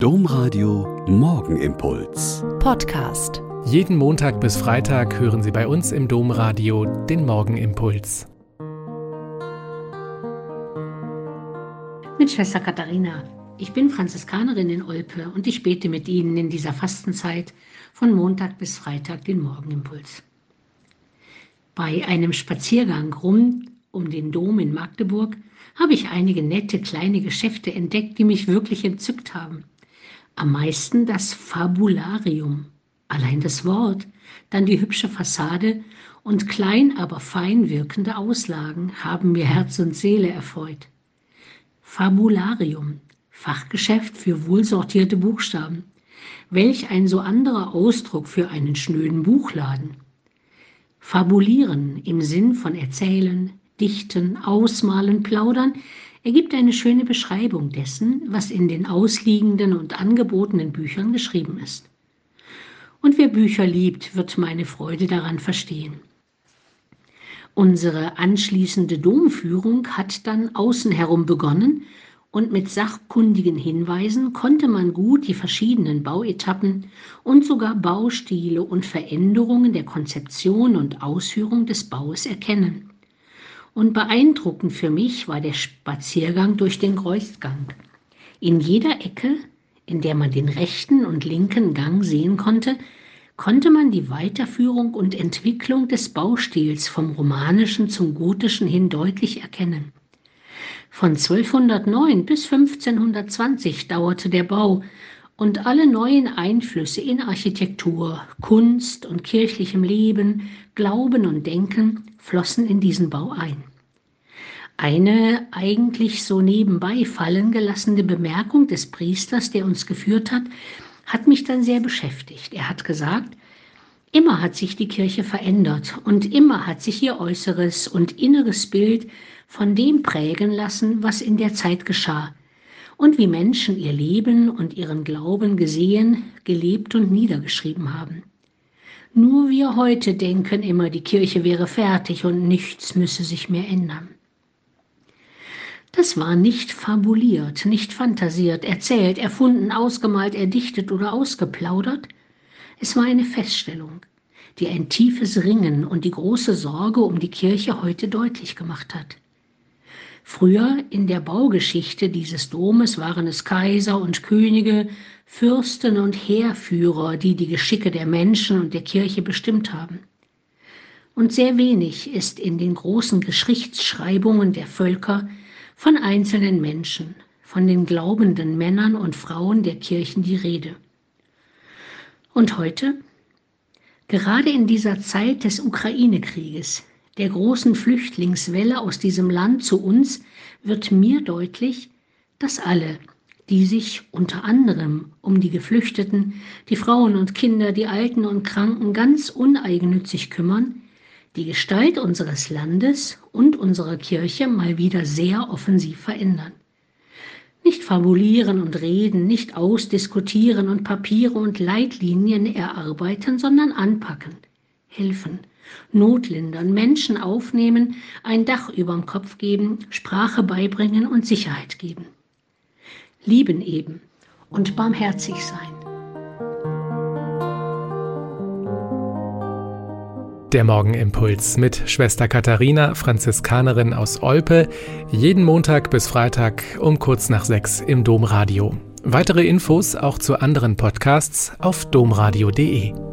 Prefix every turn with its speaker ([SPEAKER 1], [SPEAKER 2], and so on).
[SPEAKER 1] Domradio Morgenimpuls.
[SPEAKER 2] Podcast.
[SPEAKER 3] Jeden Montag bis Freitag hören Sie bei uns im Domradio den Morgenimpuls.
[SPEAKER 4] Mit Schwester Katharina. Ich bin Franziskanerin in Olpe und ich bete mit Ihnen in dieser Fastenzeit von Montag bis Freitag den Morgenimpuls. Bei einem Spaziergang rum um den Dom in Magdeburg habe ich einige nette kleine Geschäfte entdeckt, die mich wirklich entzückt haben. Am meisten das Fabularium. Allein das Wort, dann die hübsche Fassade und klein, aber fein wirkende Auslagen haben mir Herz und Seele erfreut. Fabularium, Fachgeschäft für wohlsortierte Buchstaben. Welch ein so anderer Ausdruck für einen schnöden Buchladen. Fabulieren im Sinn von erzählen, dichten, ausmalen, plaudern ergibt eine schöne Beschreibung dessen, was in den ausliegenden und angebotenen Büchern geschrieben ist. Und wer Bücher liebt, wird meine Freude daran verstehen. Unsere anschließende Domführung hat dann außen herum begonnen und mit sachkundigen Hinweisen konnte man gut die verschiedenen Bauetappen und sogar Baustile und Veränderungen der Konzeption und Ausführung des Baues erkennen. Und beeindruckend für mich war der Spaziergang durch den Kreuzgang. In jeder Ecke, in der man den rechten und linken Gang sehen konnte, konnte man die Weiterführung und Entwicklung des Baustils vom romanischen zum gotischen hin deutlich erkennen. Von 1209 bis 1520 dauerte der Bau und alle neuen Einflüsse in Architektur, Kunst und kirchlichem Leben, Glauben und Denken flossen in diesen Bau ein. Eine eigentlich so nebenbei fallen gelassene Bemerkung des Priesters, der uns geführt hat, hat mich dann sehr beschäftigt. Er hat gesagt, immer hat sich die Kirche verändert und immer hat sich ihr äußeres und inneres Bild von dem prägen lassen, was in der Zeit geschah und wie Menschen ihr Leben und ihren Glauben gesehen, gelebt und niedergeschrieben haben. Nur wir heute denken immer, die Kirche wäre fertig und nichts müsse sich mehr ändern. Das war nicht fabuliert, nicht fantasiert, erzählt, erfunden, ausgemalt, erdichtet oder ausgeplaudert. Es war eine Feststellung, die ein tiefes Ringen und die große Sorge um die Kirche heute deutlich gemacht hat. Früher in der Baugeschichte dieses Domes waren es Kaiser und Könige, Fürsten und Heerführer, die die Geschicke der Menschen und der Kirche bestimmt haben. Und sehr wenig ist in den großen Geschichtsschreibungen der Völker von einzelnen Menschen, von den glaubenden Männern und Frauen der Kirchen die Rede. Und heute? Gerade in dieser Zeit des Ukraine-Krieges der großen Flüchtlingswelle aus diesem Land zu uns wird mir deutlich, dass alle, die sich unter anderem um die Geflüchteten, die Frauen und Kinder, die Alten und Kranken ganz uneigennützig kümmern, die Gestalt unseres Landes und unserer Kirche mal wieder sehr offensiv verändern. Nicht fabulieren und reden, nicht ausdiskutieren und Papiere und Leitlinien erarbeiten, sondern anpacken, helfen, notlindern, Menschen aufnehmen, ein Dach überm Kopf geben, Sprache beibringen und Sicherheit geben. Lieben eben und barmherzig sein.
[SPEAKER 3] Der Morgenimpuls mit Schwester Katharina, Franziskanerin aus Olpe, jeden Montag bis Freitag um kurz nach sechs im Domradio. Weitere Infos auch zu anderen Podcasts auf domradio.de.